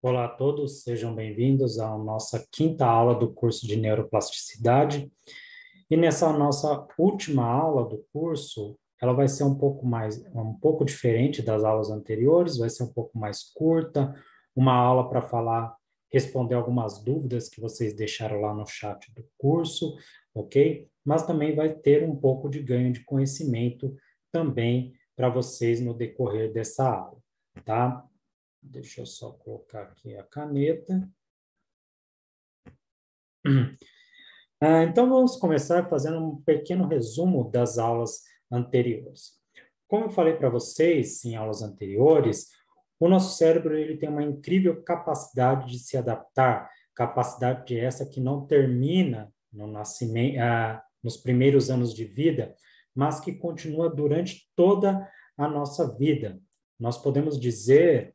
Olá a todos, sejam bem-vindos à nossa quinta aula do curso de Neuroplasticidade. E nessa nossa última aula do curso, ela vai ser um pouco mais, um pouco diferente das aulas anteriores, vai ser um pouco mais curta, uma aula para falar, responder algumas dúvidas que vocês deixaram lá no chat do curso, ok? Mas também vai ter um pouco de ganho de conhecimento também para vocês no decorrer dessa aula, tá? Deixa eu só colocar aqui a caneta. Ah, então, vamos começar fazendo um pequeno resumo das aulas anteriores. Como eu falei para vocês em aulas anteriores, o nosso cérebro ele tem uma incrível capacidade de se adaptar, capacidade essa que não termina no nascimento, ah, nos primeiros anos de vida, mas que continua durante toda a nossa vida. Nós podemos dizer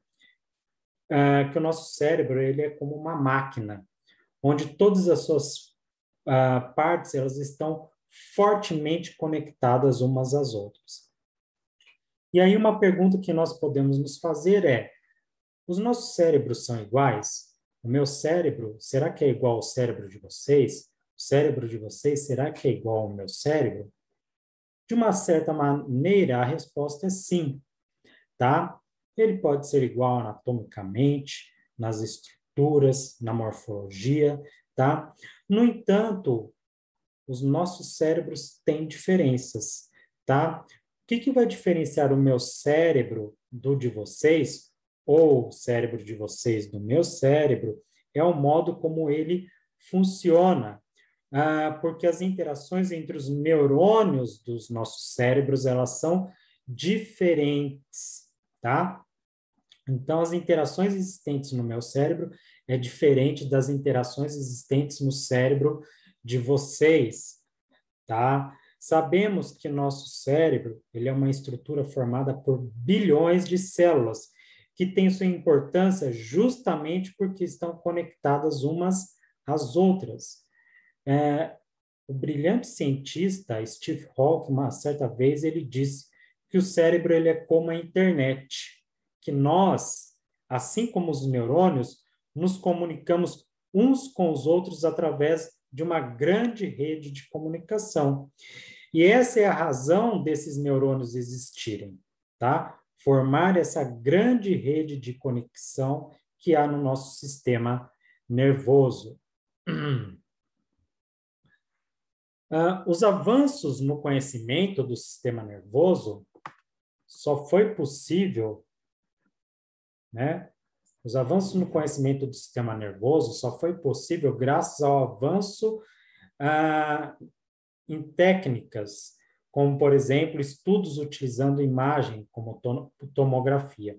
uh, que o nosso cérebro ele é como uma máquina, onde todas as suas uh, partes elas estão fortemente conectadas umas às outras. E aí uma pergunta que nós podemos nos fazer é: os nossos cérebros são iguais? O meu cérebro, será que é igual ao cérebro de vocês? O cérebro de vocês, será que é igual ao meu cérebro? De uma certa maneira, a resposta é sim, tá? Ele pode ser igual anatomicamente, nas estruturas, na morfologia, tá? No entanto, os nossos cérebros têm diferenças, tá? O que, que vai diferenciar o meu cérebro do de vocês, ou o cérebro de vocês do meu cérebro, é o modo como ele funciona, ah, porque as interações entre os neurônios dos nossos cérebros, elas são diferentes, tá? Então, as interações existentes no meu cérebro é diferente das interações existentes no cérebro de vocês, tá? Sabemos que nosso cérebro, ele é uma estrutura formada por bilhões de células, que tem sua importância justamente porque estão conectadas umas às outras. É, o brilhante cientista Steve Hawking, uma certa vez, ele disse que o cérebro ele é como a internet, que nós, assim como os neurônios, nos comunicamos uns com os outros através de uma grande rede de comunicação. E essa é a razão desses neurônios existirem, tá? Formar essa grande rede de conexão que há no nosso sistema nervoso. Uh, os avanços no conhecimento do sistema nervoso só foi possível, né? Os avanços no conhecimento do sistema nervoso só foi possível graças ao avanço uh, em técnicas, como, por exemplo, estudos utilizando imagem, como tomografia.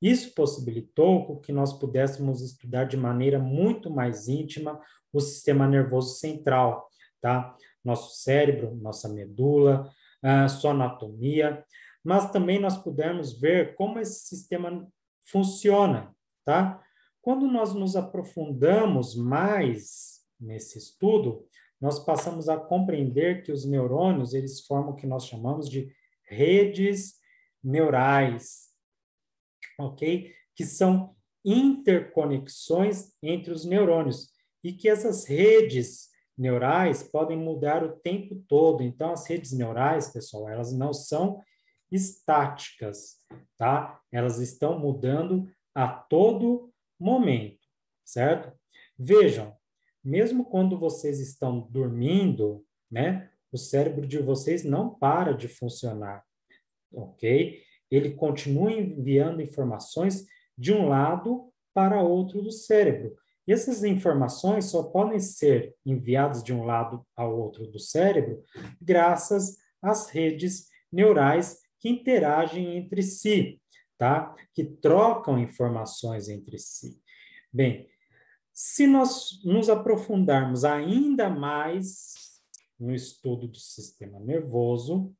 Isso possibilitou que nós pudéssemos estudar de maneira muito mais íntima o sistema nervoso central, tá? nosso cérebro, nossa medula, a sua anatomia, mas também nós pudermos ver como esse sistema funciona, tá? Quando nós nos aprofundamos mais nesse estudo, nós passamos a compreender que os neurônios, eles formam o que nós chamamos de redes neurais, ok? Que são interconexões entre os neurônios e que essas redes neurais podem mudar o tempo todo. Então, as redes neurais, pessoal, elas não são estáticas, tá? Elas estão mudando a todo momento, certo? Vejam, mesmo quando vocês estão dormindo, né? O cérebro de vocês não para de funcionar, ok? Ele continua enviando informações de um lado para outro do cérebro. E essas informações só podem ser enviadas de um lado ao outro do cérebro graças às redes neurais que interagem entre si, tá? Que trocam informações entre si. Bem, se nós nos aprofundarmos ainda mais no estudo do sistema nervoso,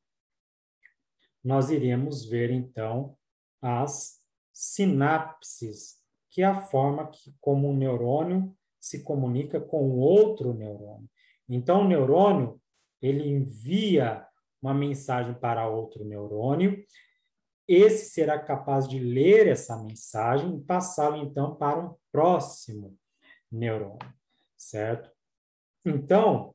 nós iremos ver então as sinapses que é a forma que, como um neurônio se comunica com outro neurônio. Então, o neurônio ele envia uma mensagem para outro neurônio esse será capaz de ler essa mensagem e passá-la então para um próximo neurônio, certo? Então,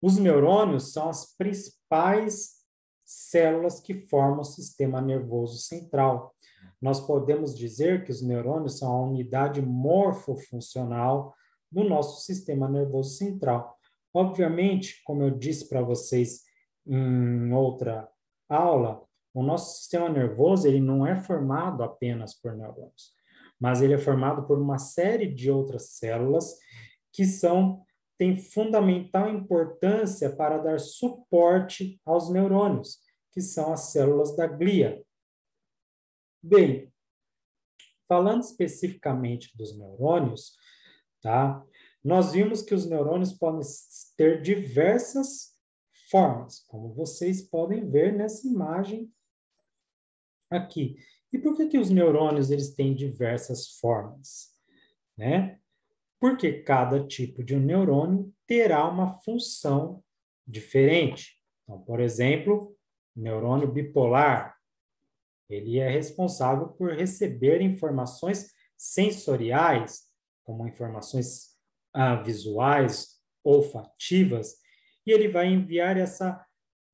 os neurônios são as principais células que formam o sistema nervoso central. Nós podemos dizer que os neurônios são a unidade morfofuncional do nosso sistema nervoso central. Obviamente, como eu disse para vocês em outra aula, o nosso sistema nervoso ele não é formado apenas por neurônios, mas ele é formado por uma série de outras células que são têm fundamental importância para dar suporte aos neurônios, que são as células da glia. Bem, falando especificamente dos neurônios, tá? Nós vimos que os neurônios podem ter diversas formas, como vocês podem ver nessa imagem aqui. E por que, que os neurônios eles têm diversas formas? Né? Porque cada tipo de neurônio terá uma função diferente. Então, por exemplo, neurônio bipolar, ele é responsável por receber informações sensoriais, como informações ah, visuais, olfativas, e ele vai enviar essa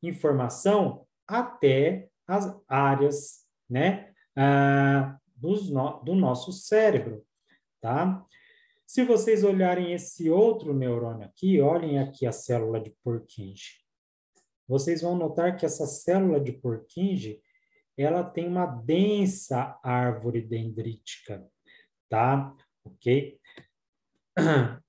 informação até as áreas né, ah, no, do nosso cérebro, tá? Se vocês olharem esse outro neurônio aqui, olhem aqui a célula de Purkinje. Vocês vão notar que essa célula de Purkinje, ela tem uma densa árvore dendrítica, tá? Ok?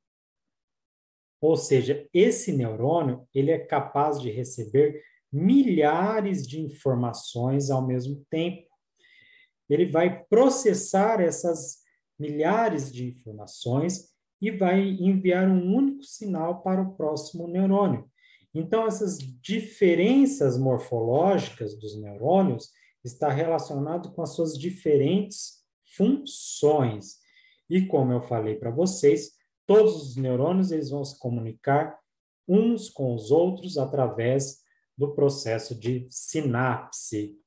Ou seja, esse neurônio, ele é capaz de receber milhares de informações ao mesmo tempo. Ele vai processar essas milhares de informações e vai enviar um único sinal para o próximo neurônio. Então, essas diferenças morfológicas dos neurônios está relacionado com as suas diferentes funções. E como eu falei para vocês, todos os neurônios eles vão se comunicar uns com os outros através do processo de sinapse.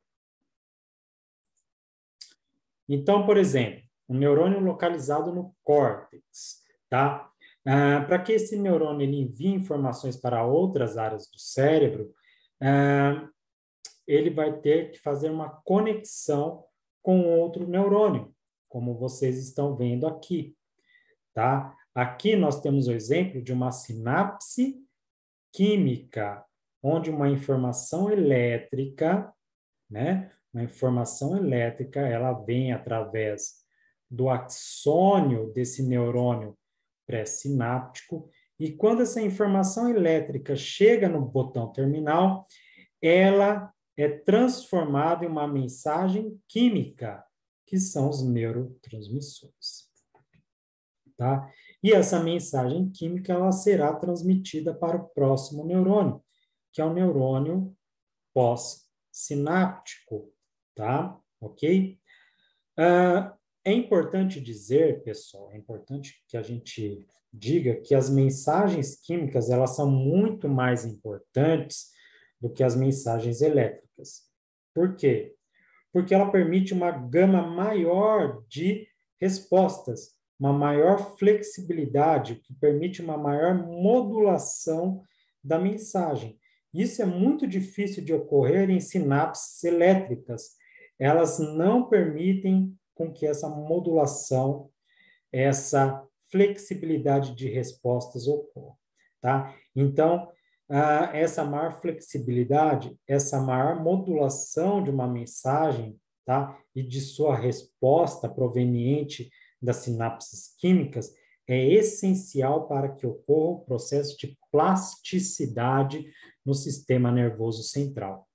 Então, por exemplo, um neurônio localizado no córtex, tá? Ah, para que esse neurônio ele envie informações para outras áreas do cérebro, ah, ele vai ter que fazer uma conexão com outro neurônio, como vocês estão vendo aqui, tá? Aqui nós temos o exemplo de uma sinapse química, onde uma informação elétrica, né, uma informação elétrica, ela vem através do axônio desse neurônio pré-sináptico, e quando essa informação elétrica chega no botão terminal, ela é transformada em uma mensagem química, que são os neurotransmissores. Tá? E essa mensagem química ela será transmitida para o próximo neurônio, que é o neurônio pós-sináptico, tá? Ok? Uh, é importante dizer, pessoal, é importante que a gente diga que as mensagens químicas elas são muito mais importantes do que as mensagens elétricas. Por quê? Porque ela permite uma gama maior de respostas, uma maior flexibilidade, que permite uma maior modulação da mensagem. Isso é muito difícil de ocorrer em sinapses elétricas. Elas não permitem com que essa modulação, essa flexibilidade de respostas ocorra, tá? Então, essa maior flexibilidade, essa maior modulação de uma mensagem, tá? E de sua resposta proveniente das sinapses químicas é essencial para que ocorra o processo de plasticidade no sistema nervoso central.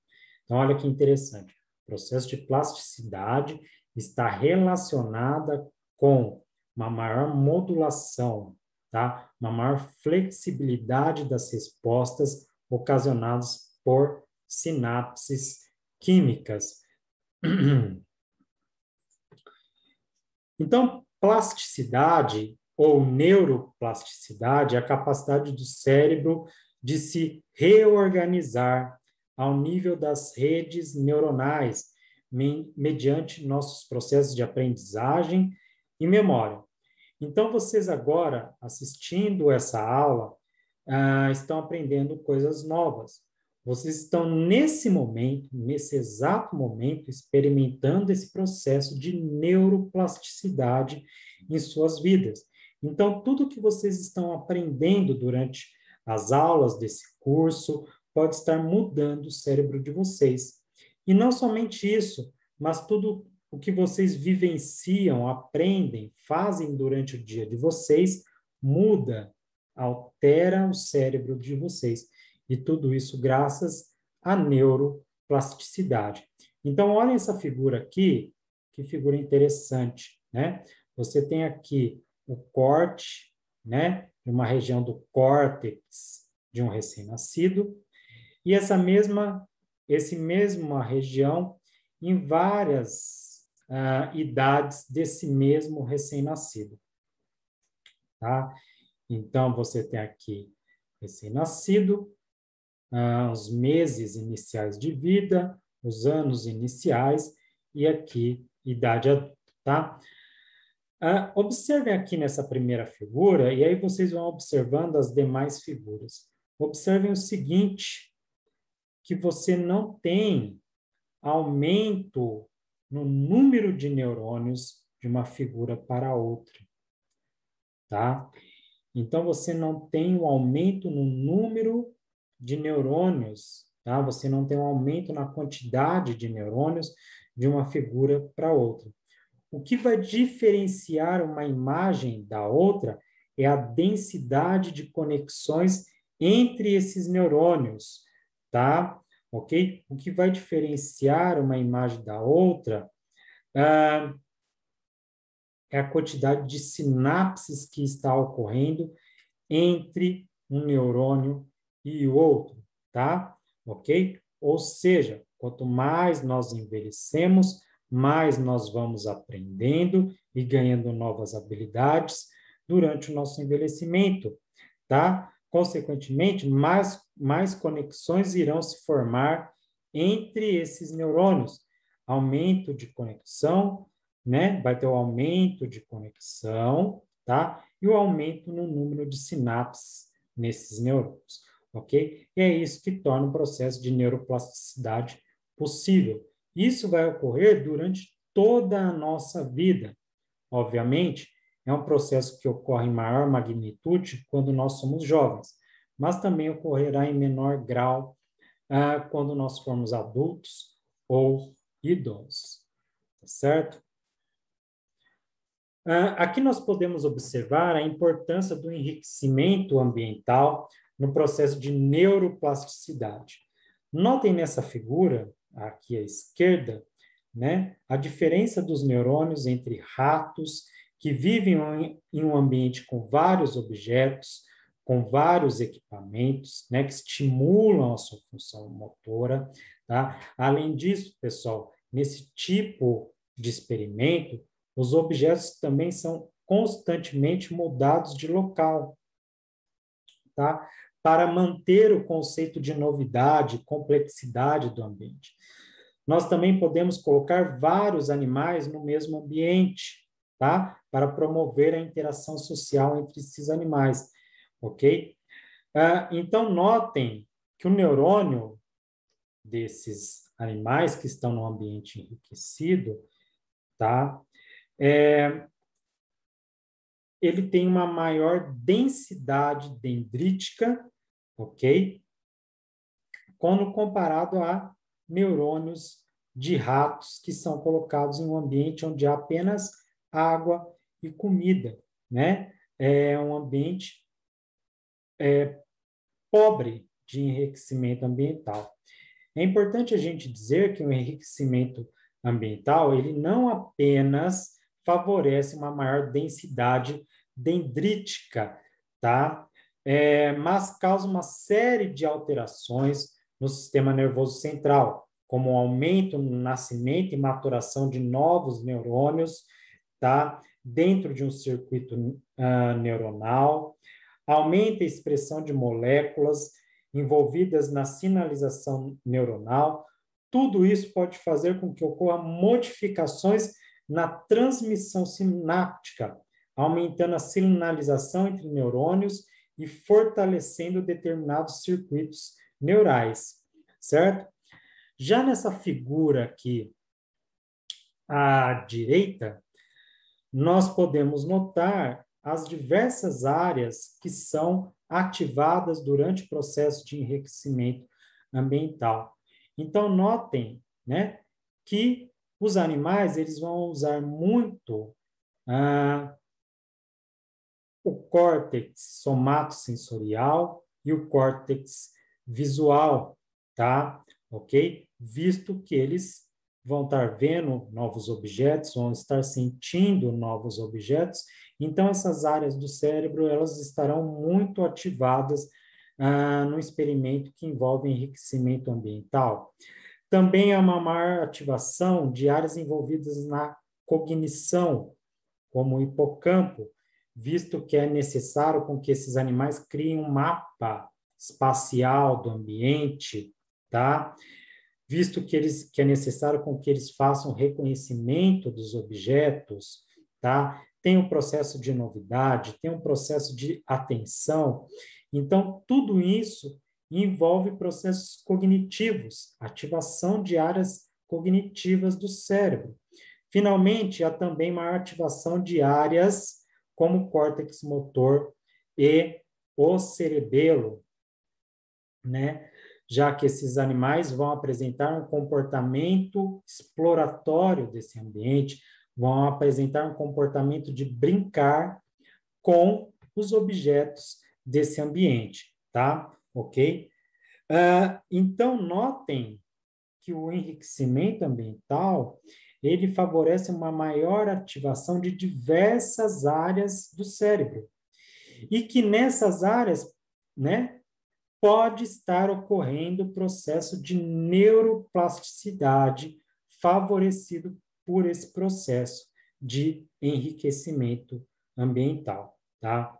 Então, olha que interessante. O processo de plasticidade está relacionada com uma maior modulação, tá? uma maior flexibilidade das respostas ocasionadas por sinapses químicas. Então, plasticidade ou neuroplasticidade é a capacidade do cérebro de se reorganizar ao nível das redes neuronais, mediante nossos processos de aprendizagem e memória. Então, vocês agora, assistindo essa aula, ah, estão aprendendo coisas novas. Vocês estão, nesse momento, nesse exato momento, experimentando esse processo de neuroplasticidade em suas vidas. Então, tudo que vocês estão aprendendo durante as aulas desse curso pode estar mudando o cérebro de vocês. E não somente isso, mas tudo o que vocês vivenciam, aprendem, fazem durante o dia de vocês muda, altera o cérebro de vocês. E tudo isso graças à neuroplasticidade. Então, olhem essa figura aqui, que figura interessante, né? Você tem aqui o corte, né, de uma região do córtex de um recém-nascido, e essa mesma, esse mesma região em várias uh, idades desse mesmo recém-nascido. Tá? Então, você tem aqui recém-nascido, uh, os meses iniciais de vida, os anos iniciais, e aqui, idade adulta, tá? Uh, observem aqui nessa primeira figura, e aí vocês vão observando as demais figuras. Observem o seguinte, que você não tem aumento no número de neurônios de uma figura para outra, tá? Então, você não tem um aumento no número de neurônios, tá? Você não tem um aumento na quantidade de neurônios de uma figura para outra. O que vai diferenciar uma imagem da outra é a densidade de conexões entre esses neurônios, tá? Ok? O que vai diferenciar uma imagem da outra ah, é a quantidade de sinapses que está ocorrendo entre um neurônio e o outro, tá? Ok? Ou seja, quanto mais nós envelhecemos, mais nós vamos aprendendo e ganhando novas habilidades durante o nosso envelhecimento, tá? Consequentemente, mais, mais conexões irão se formar entre esses neurônios. Aumento de conexão, né? Vai ter o aumento de conexão, tá? E o aumento no número de sinapses nesses neurônios, ok? E é isso que torna o processo de neuroplasticidade possível. Isso vai ocorrer durante toda a nossa vida. Obviamente, é um processo que ocorre em maior magnitude quando nós somos jovens, mas também ocorrerá em menor grau ah, quando nós formos adultos ou idosos. Tá certo? Ah, aqui nós podemos observar a importância do enriquecimento ambiental no processo de neuroplasticidade. Notem nessa figura, aqui à esquerda, né, a diferença dos neurônios entre ratos que vivem em um ambiente com vários objetos, com vários equipamentos, né, que estimulam a sua função motora. Tá? Além disso, pessoal, nesse tipo de experimento, os objetos também são constantemente mudados de local, tá? Para manter o conceito de novidade, complexidade do ambiente. Nós também podemos colocar vários animais no mesmo ambiente, tá? Para promover a interação social entre esses animais, ok? Ah, então, notem que o neurônio desses animais que estão no ambiente enriquecido, tá? É, ele tem uma maior densidade dendrítica, ok? Quando comparado a neurônios de ratos que são colocados em um ambiente onde há apenas água e comida, né? É um ambiente é, pobre de enriquecimento ambiental. É importante a gente dizer que o enriquecimento ambiental ele não apenas favorece uma maior densidade dendrítica, tá? É, mas causa uma série de alterações no sistema nervoso central, como o aumento no nascimento e maturação de novos neurônios, tá? Dentro de um circuito uh, neuronal, aumenta a expressão de moléculas envolvidas na sinalização neuronal. Tudo isso pode fazer com que ocorram modificações na transmissão sináptica, aumentando a sinalização entre neurônios e fortalecendo determinados circuitos neurais, certo? Já nessa figura aqui à direita, nós podemos notar as diversas áreas que são ativadas durante o processo de enriquecimento ambiental. Então, notem né, que os animais eles vão usar muito ah, o córtex somatosensorial e o córtex visual, tá? Ok? Visto que eles vão estar vendo novos objetos, vão estar sentindo novos objetos, então essas áreas do cérebro elas estarão muito ativadas ah, no experimento que envolve enriquecimento ambiental. Também há uma maior ativação de áreas envolvidas na cognição, como o hipocampo, visto que é necessário com que esses animais criem um mapa espacial do ambiente, tá? Visto que eles que é necessário com que eles façam reconhecimento dos objetos, tá? Tem um processo de novidade, tem um processo de atenção. Então, tudo isso envolve processos cognitivos, ativação de áreas cognitivas do cérebro. Finalmente, há também maior ativação de áreas como o córtex motor e o cerebelo, né? Já que esses animais vão apresentar um comportamento exploratório desse ambiente, vão apresentar um comportamento de brincar com os objetos desse ambiente, tá? Ok? Uh, então, notem que o enriquecimento ambiental ele favorece uma maior ativação de diversas áreas do cérebro. E que nessas áreas, né, pode estar ocorrendo o processo de neuroplasticidade favorecido por esse processo de enriquecimento ambiental, tá?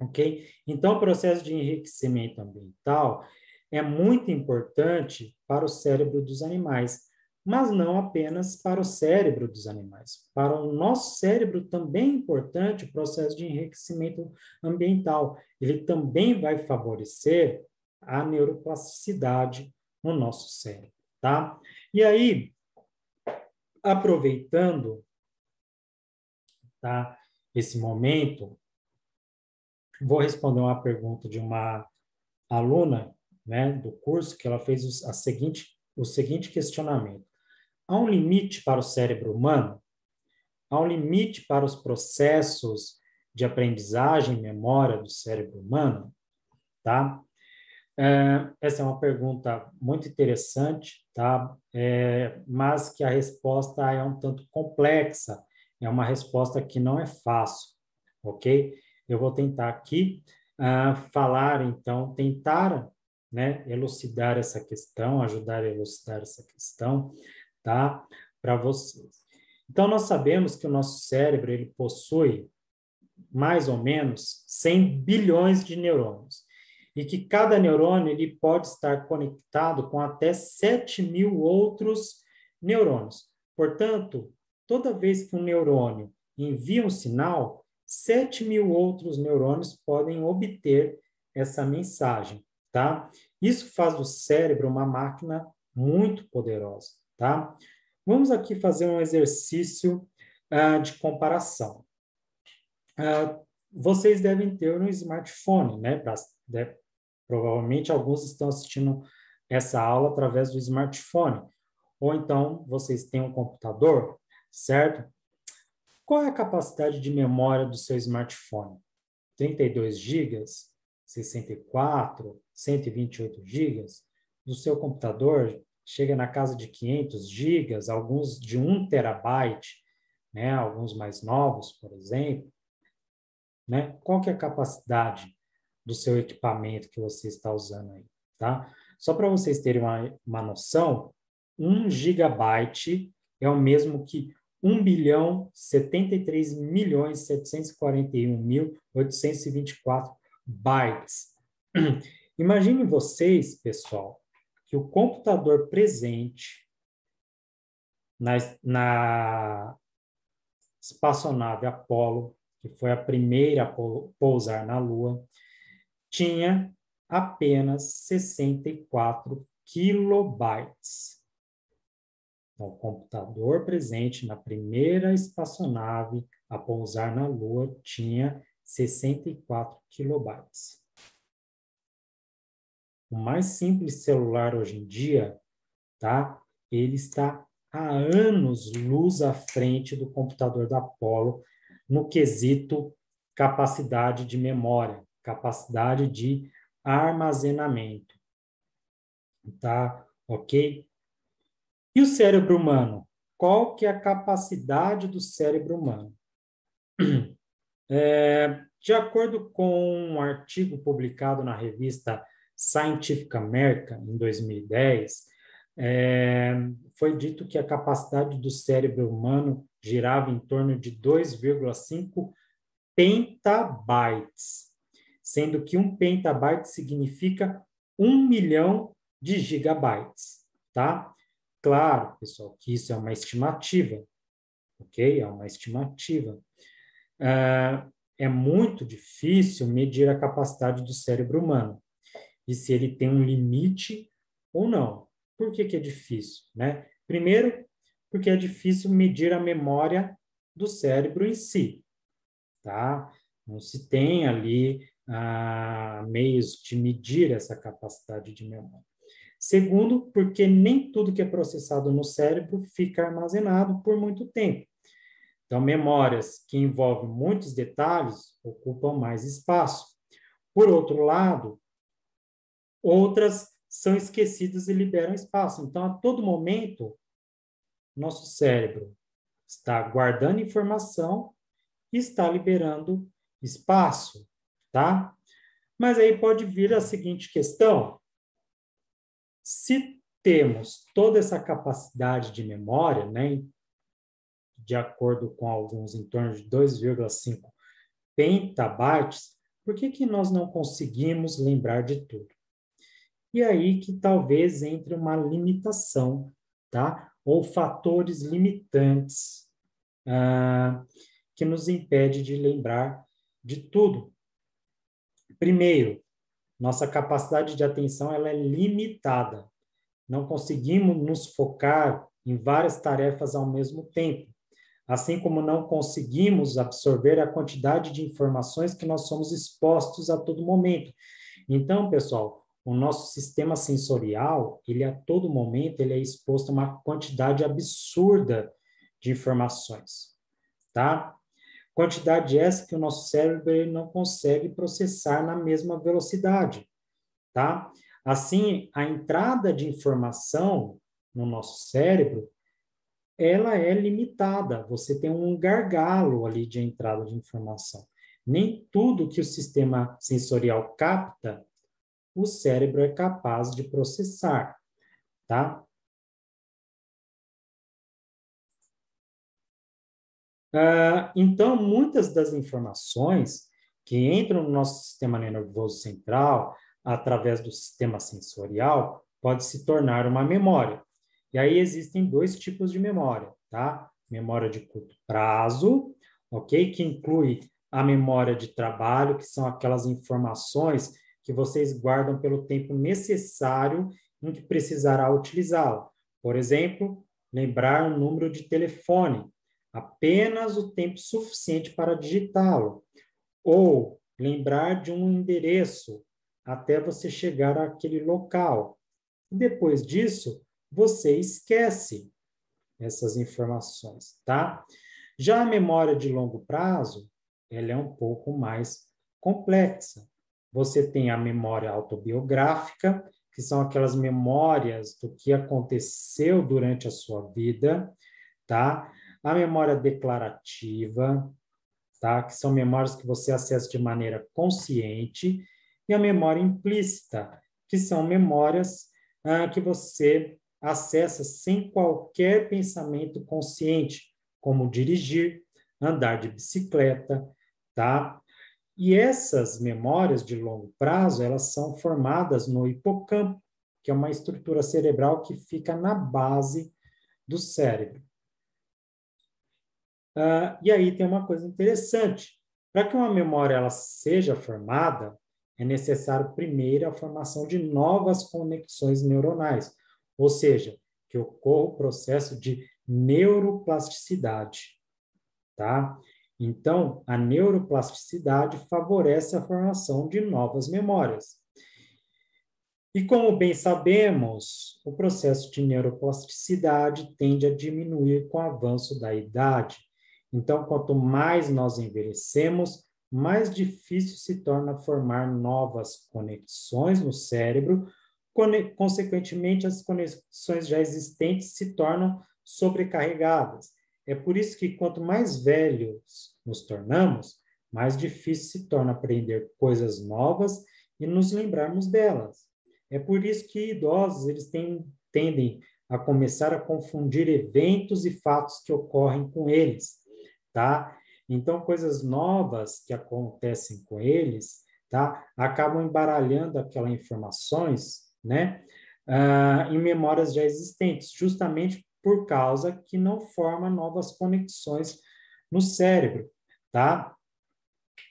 Ok? Então, o processo de enriquecimento ambiental é muito importante para o cérebro dos animais, mas não apenas para o cérebro dos animais. Para o nosso cérebro também é importante o processo de enriquecimento ambiental. Ele também vai favorecer a neuroplasticidade no nosso cérebro, tá? E aí, aproveitando, tá, esse momento, vou responder uma pergunta de uma aluna, né, do curso, que ela fez a seguinte, o seguinte questionamento. Há um limite para o cérebro humano? Há um limite para os processos de aprendizagem e memória do cérebro humano? Tá? É, essa é uma pergunta muito interessante, tá? É, mas que a resposta é um tanto complexa, é uma resposta que não é fácil, ok? Eu vou tentar aqui uh, falar, então, tentar né, elucidar essa questão, ajudar a elucidar essa questão, tá? Para vocês. Então, nós sabemos que o nosso cérebro ele possui mais ou menos 100 bilhões de neurônios e que cada neurônio ele pode estar conectado com até 7 mil outros neurônios. Portanto, toda vez que um neurônio envia um sinal, 7 mil outros neurônios podem obter essa mensagem, tá? Isso faz do cérebro uma máquina muito poderosa tá? Vamos aqui fazer um exercício uh, de comparação. Uh, vocês devem ter um smartphone, né? Pra, né? Provavelmente alguns estão assistindo essa aula através do smartphone. Ou então vocês têm um computador, certo? Qual é a capacidade de memória do seu smartphone? 32 GB? 64? 128 GB? Do seu computador, chega na casa de 500 gigas, alguns de 1 terabyte, né? alguns mais novos, por exemplo. Né? Qual que é a capacidade do seu equipamento que você está usando aí? Tá? Só para vocês terem uma, uma noção, 1 gigabyte é o mesmo que 1 bilhão 73 milhões 741 mil 824 bytes. Imagine vocês, pessoal, que o computador presente na, na espaçonave Apollo, que foi a primeira a pousar na Lua, tinha apenas 64 kilobytes. Então, o computador presente na primeira espaçonave a pousar na Lua tinha 64 kilobytes. O mais simples celular hoje em dia, tá? Ele está há anos luz à frente do computador da Apollo no quesito capacidade de memória, capacidade de armazenamento. Tá? OK? E o cérebro humano? Qual que é a capacidade do cérebro humano? É, de acordo com um artigo publicado na revista Scientific American, em 2010, é, foi dito que a capacidade do cérebro humano girava em torno de 2,5 pentabytes, sendo que um pentabyte significa um milhão de gigabytes, tá? Claro, pessoal, que isso é uma estimativa, ok? É uma estimativa. Uh, é muito difícil medir a capacidade do cérebro humano e se ele tem um limite ou não. Por que, que é difícil? Né? Primeiro, porque é difícil medir a memória do cérebro em si. Tá? Não se tem ali ah, meios de medir essa capacidade de memória. Segundo, porque nem tudo que é processado no cérebro fica armazenado por muito tempo. Então, memórias que envolvem muitos detalhes ocupam mais espaço. Por outro lado, outras são esquecidas e liberam espaço. Então, a todo momento, nosso cérebro está guardando informação e está liberando espaço, tá? Mas aí pode vir a seguinte questão: se temos toda essa capacidade de memória, né, de acordo com alguns, em torno de 2,5 pentabytes, por que, que nós não conseguimos lembrar de tudo? E aí que talvez entre uma limitação, tá? Ou fatores limitantes ah, que nos impede de lembrar de tudo. Primeiro, nossa capacidade de atenção ela é limitada. Não conseguimos nos focar em várias tarefas ao mesmo tempo, assim como não conseguimos absorver a quantidade de informações que nós somos expostos a todo momento. Então, pessoal, o nosso sistema sensorial, ele a todo momento ele é exposto a uma quantidade absurda de informações, tá? Quantidade essa que o nosso cérebro não consegue processar na mesma velocidade, tá? Assim, a entrada de informação no nosso cérebro, ela é limitada. Você tem um gargalo ali de entrada de informação. Nem tudo que o sistema sensorial capta, o cérebro é capaz de processar, tá? Ah, então, muitas das informações que entram no nosso sistema nervoso central, através do sistema sensorial, pode se tornar uma memória. E aí existem dois tipos de memória, tá? Memória de curto prazo, ok? Que inclui a memória de trabalho, que são aquelas informações que vocês guardam pelo tempo necessário em que precisará utilizá-la. Por exemplo, lembrar o número de telefone, apenas o tempo suficiente para digitá-lo, ou lembrar de um endereço até você chegar àquele local. depois disso, você esquece essas informações, tá? Já a memória de longo prazo, ela é um pouco mais complexa. Você tem a memória autobiográfica, que são aquelas memórias do que aconteceu durante a sua vida, tá? a memória declarativa, tá? que são memórias que você acessa de maneira consciente, e a memória implícita, que são memórias ah, que você acessa sem qualquer pensamento consciente, como dirigir, andar de bicicleta, tá? E essas memórias de longo prazo, elas são formadas no hipocampo, que é uma estrutura cerebral que fica na base do cérebro. Uh, e aí tem uma coisa interessante. Para que uma memória ela seja formada, é necessário primeiro a formação de novas conexões neuronais, ou seja, que ocorra o processo de neuroplasticidade, tá? Então, a neuroplasticidade favorece a formação de novas memórias. E como bem sabemos, o processo de neuroplasticidade tende a diminuir com o avanço da idade. Então, quanto mais nós envelhecemos, mais difícil se torna formar novas conexões no cérebro, consequentemente, as conexões já existentes se tornam sobrecarregadas. É por isso que quanto mais velhos nos tornamos, mais difícil se torna aprender coisas novas e nos lembrarmos delas. É por isso que idosos eles têm, tendem a começar a confundir eventos e fatos que ocorrem com eles, tá? Então, coisas novas que acontecem com eles, tá? Acabam embaralhando aquelas informações, né? Ah, em memórias já existentes, justamente por causa que não forma novas conexões no cérebro, tá?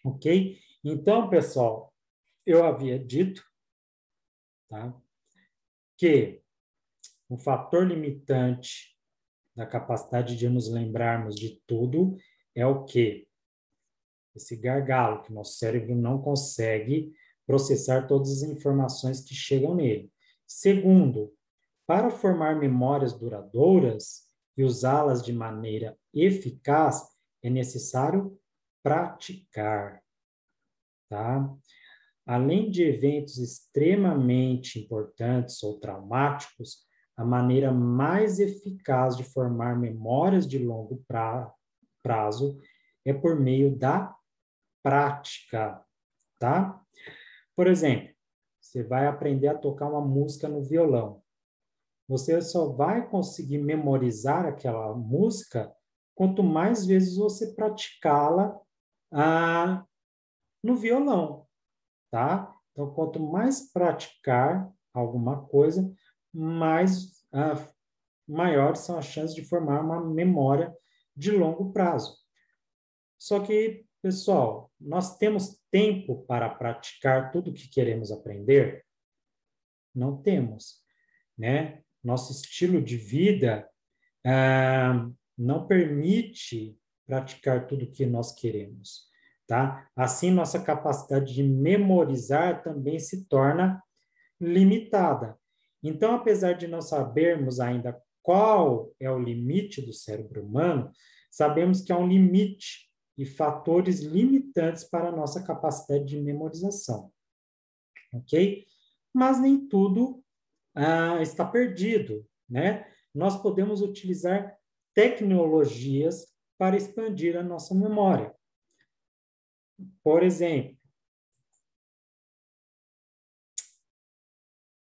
Ok? Então, pessoal, eu havia dito, tá? Que o fator limitante da capacidade de nos lembrarmos de tudo é o quê? Esse gargalo que nosso cérebro não consegue processar todas as informações que chegam nele. Segundo, para formar memórias duradouras e usá-las de maneira eficaz, é necessário praticar, tá? Além de eventos extremamente importantes ou traumáticos, a maneira mais eficaz de formar memórias de longo prazo é por meio da prática, tá? Por exemplo, você vai aprender a tocar uma música no violão você só vai conseguir memorizar aquela música quanto mais vezes você praticá-la ah, no violão, tá? Então, quanto mais praticar alguma coisa, mais ah, maiores são as chances de formar uma memória de longo prazo. Só que, pessoal, nós temos tempo para praticar tudo o que queremos aprender? Não temos, né? Nosso estilo de vida ah, não permite praticar tudo o que nós queremos, tá? Assim, nossa capacidade de memorizar também se torna limitada. Então, apesar de não sabermos ainda qual é o limite do cérebro humano, sabemos que há um limite e fatores limitantes para a nossa capacidade de memorização. Ok? Mas nem tudo ah, está perdido, né? Nós podemos utilizar tecnologias para expandir a nossa memória. Por exemplo,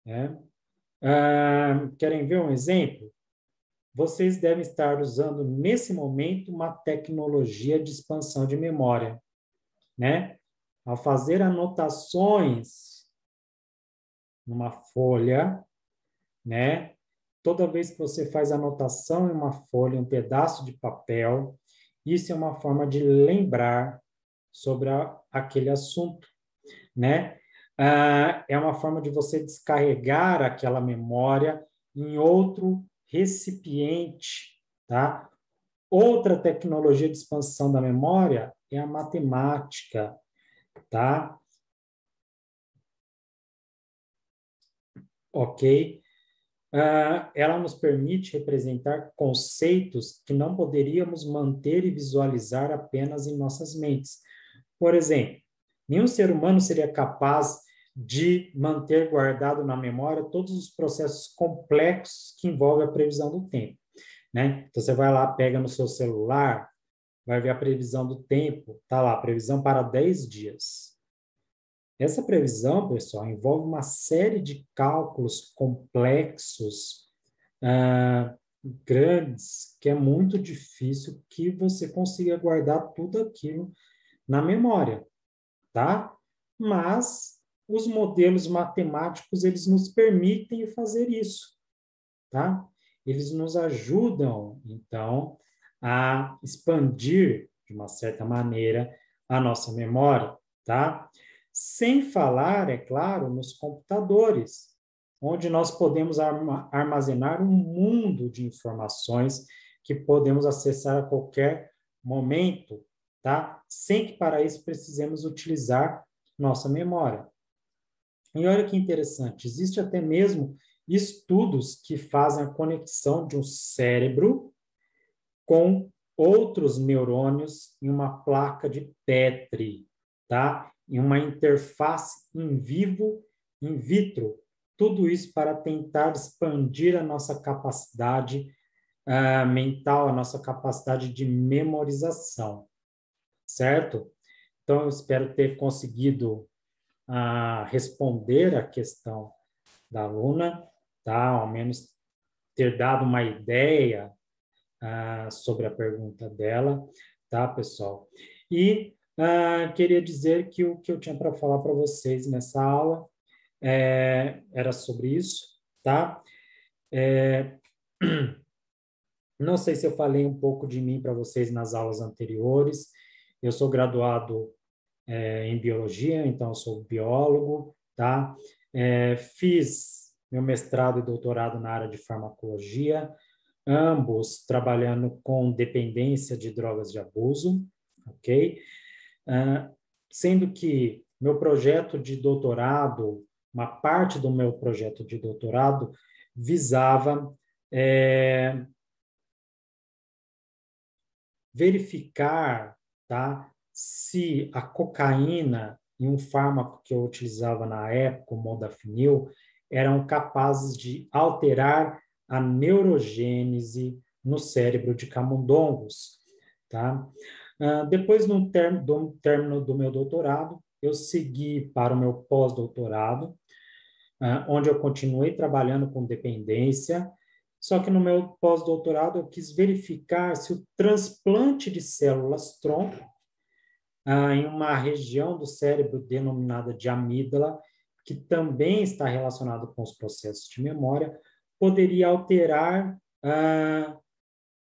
né? ah, querem ver um exemplo? Vocês devem estar usando nesse momento uma tecnologia de expansão de memória, né? Ao fazer anotações numa folha, né? Toda vez que você faz anotação em uma folha, um pedaço de papel, isso é uma forma de lembrar sobre a, aquele assunto, né? Ah, é uma forma de você descarregar aquela memória em outro recipiente, tá? Outra tecnologia de expansão da memória é a matemática, tá? Ok? Uh, ela nos permite representar conceitos que não poderíamos manter e visualizar apenas em nossas mentes. Por exemplo, nenhum ser humano seria capaz de manter guardado na memória todos os processos complexos que envolvem a previsão do tempo. Né? Então, você vai lá, pega no seu celular, vai ver a previsão do tempo, tá lá, previsão para 10 dias. Essa previsão, pessoal, envolve uma série de cálculos complexos, ah, grandes, que é muito difícil que você consiga guardar tudo aquilo na memória, tá? Mas os modelos matemáticos, eles nos permitem fazer isso, tá? Eles nos ajudam, então, a expandir, de uma certa maneira, a nossa memória, tá? Sem falar, é claro, nos computadores, onde nós podemos armazenar um mundo de informações que podemos acessar a qualquer momento, tá? Sem que para isso precisemos utilizar nossa memória. E olha que interessante, existe até mesmo estudos que fazem a conexão de um cérebro com outros neurônios em uma placa de Petri, tá? Em uma interface in vivo, in vitro. Tudo isso para tentar expandir a nossa capacidade uh, mental, a nossa capacidade de memorização, certo? Então, eu espero ter conseguido uh, responder a questão da aluna, tá? Ao menos ter dado uma ideia uh, sobre a pergunta dela, tá, pessoal? E uh, queria dizer que o que eu tinha para falar para vocês nessa aula é, era sobre isso, tá? É, não sei se eu falei um pouco de mim para vocês nas aulas anteriores. Eu sou graduado é, em biologia, então sou biólogo, tá? É, fiz meu mestrado e doutorado na área de farmacologia, ambos trabalhando com dependência de drogas de abuso, ok? Uh, sendo que meu projeto de doutorado, uma parte do meu projeto de doutorado, visava é, verificar tá, se a cocaína e um fármaco que eu utilizava na época, o modafinil, eram capazes de alterar a neurogênese no cérebro de camundongos, tá? Uh, depois, no do término do meu doutorado, eu segui para o meu pós-doutorado, uh, onde eu continuei trabalhando com dependência, só que no meu pós-doutorado eu quis verificar se o transplante de células tronco uh, em uma região do cérebro denominada de amígdala, que também está relacionado com os processos de memória, poderia alterar ah,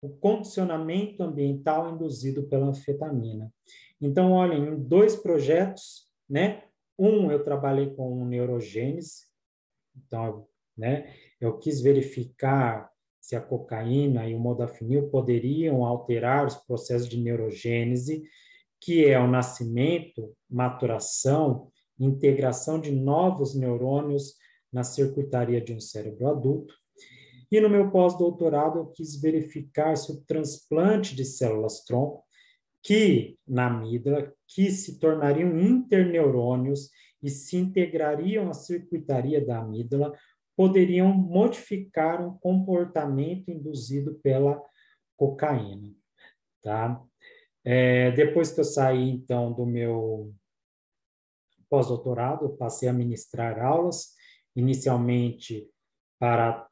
o condicionamento ambiental induzido pela anfetamina. Então, olhem, em dois projetos, né? Um, eu trabalhei com neurogênese, então, né? Eu quis verificar se a cocaína e o modafinil poderiam alterar os processos de neurogênese, que é o nascimento, maturação, integração de novos neurônios na circuitaria de um cérebro adulto. E no meu pós-doutorado, eu quis verificar se o transplante de células-tronco, que na amígdala, que se tornariam interneurônios e se integrariam à circuitaria da amígdala, poderiam modificar um comportamento induzido pela cocaína, tá? É, depois que eu saí, então, do meu pós-doutorado, passei a ministrar aulas, inicialmente para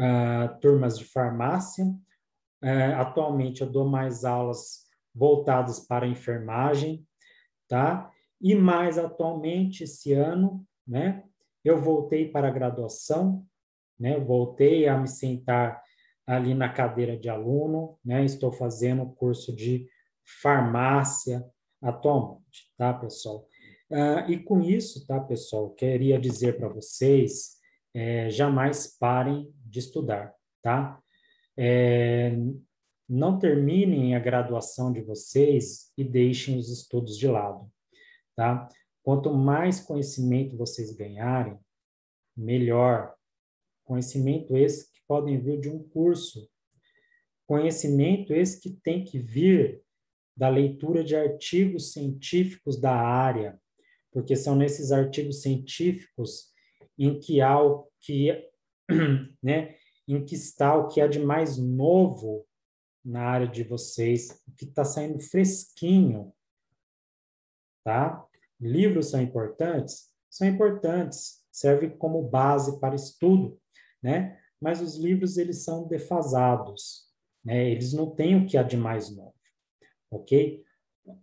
uh, turmas de farmácia. Uh, atualmente eu dou mais aulas voltadas para enfermagem, tá? E mais atualmente, esse ano, né, eu voltei para a graduação, né, voltei a me sentar ali na cadeira de aluno, né, estou fazendo o curso de farmácia atualmente, tá, pessoal? Uh, e com isso, tá, pessoal, queria dizer para vocês, é, jamais parem de estudar, tá? É, não terminem a graduação de vocês e deixem os estudos de lado, tá? Quanto mais conhecimento vocês ganharem, melhor. Conhecimento esse que podem vir de um curso. Conhecimento esse que tem que vir da leitura de artigos científicos da área, porque são nesses artigos científicos em que há o que, né, em que está o que há de mais novo na área de vocês, o que está saindo fresquinho, tá? Livros são importantes? São importantes, servem como base para estudo, né? Mas os livros, eles são defasados, né? Eles não têm o que há de mais novo, ok?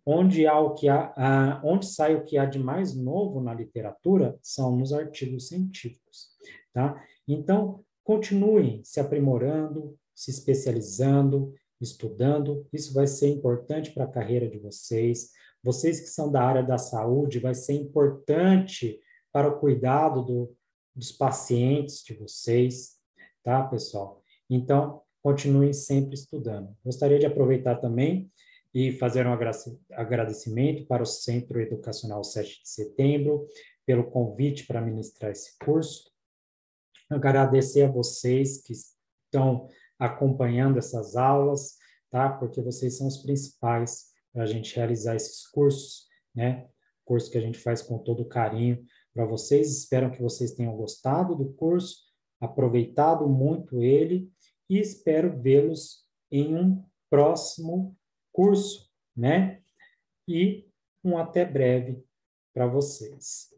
onde há o que há, ah, onde sai o que há de mais novo na literatura são nos artigos científicos, tá? Então, continuem se aprimorando, se especializando, estudando. Isso vai ser importante para a carreira de vocês. Vocês que são da área da saúde, vai ser importante para o cuidado do, dos pacientes de vocês, tá, pessoal? Então, continuem sempre estudando. Gostaria de aproveitar também e fazer um agradecimento para o Centro Educacional 7 de Setembro pelo convite para ministrar esse curso. Agradecer a vocês que estão acompanhando essas aulas, tá? Porque vocês são os principais para a gente realizar esses cursos, né? Curso que a gente faz com todo carinho para vocês. Espero que vocês tenham gostado do curso, aproveitado muito ele e espero vê-los em um próximo curso, né? E um até breve para vocês.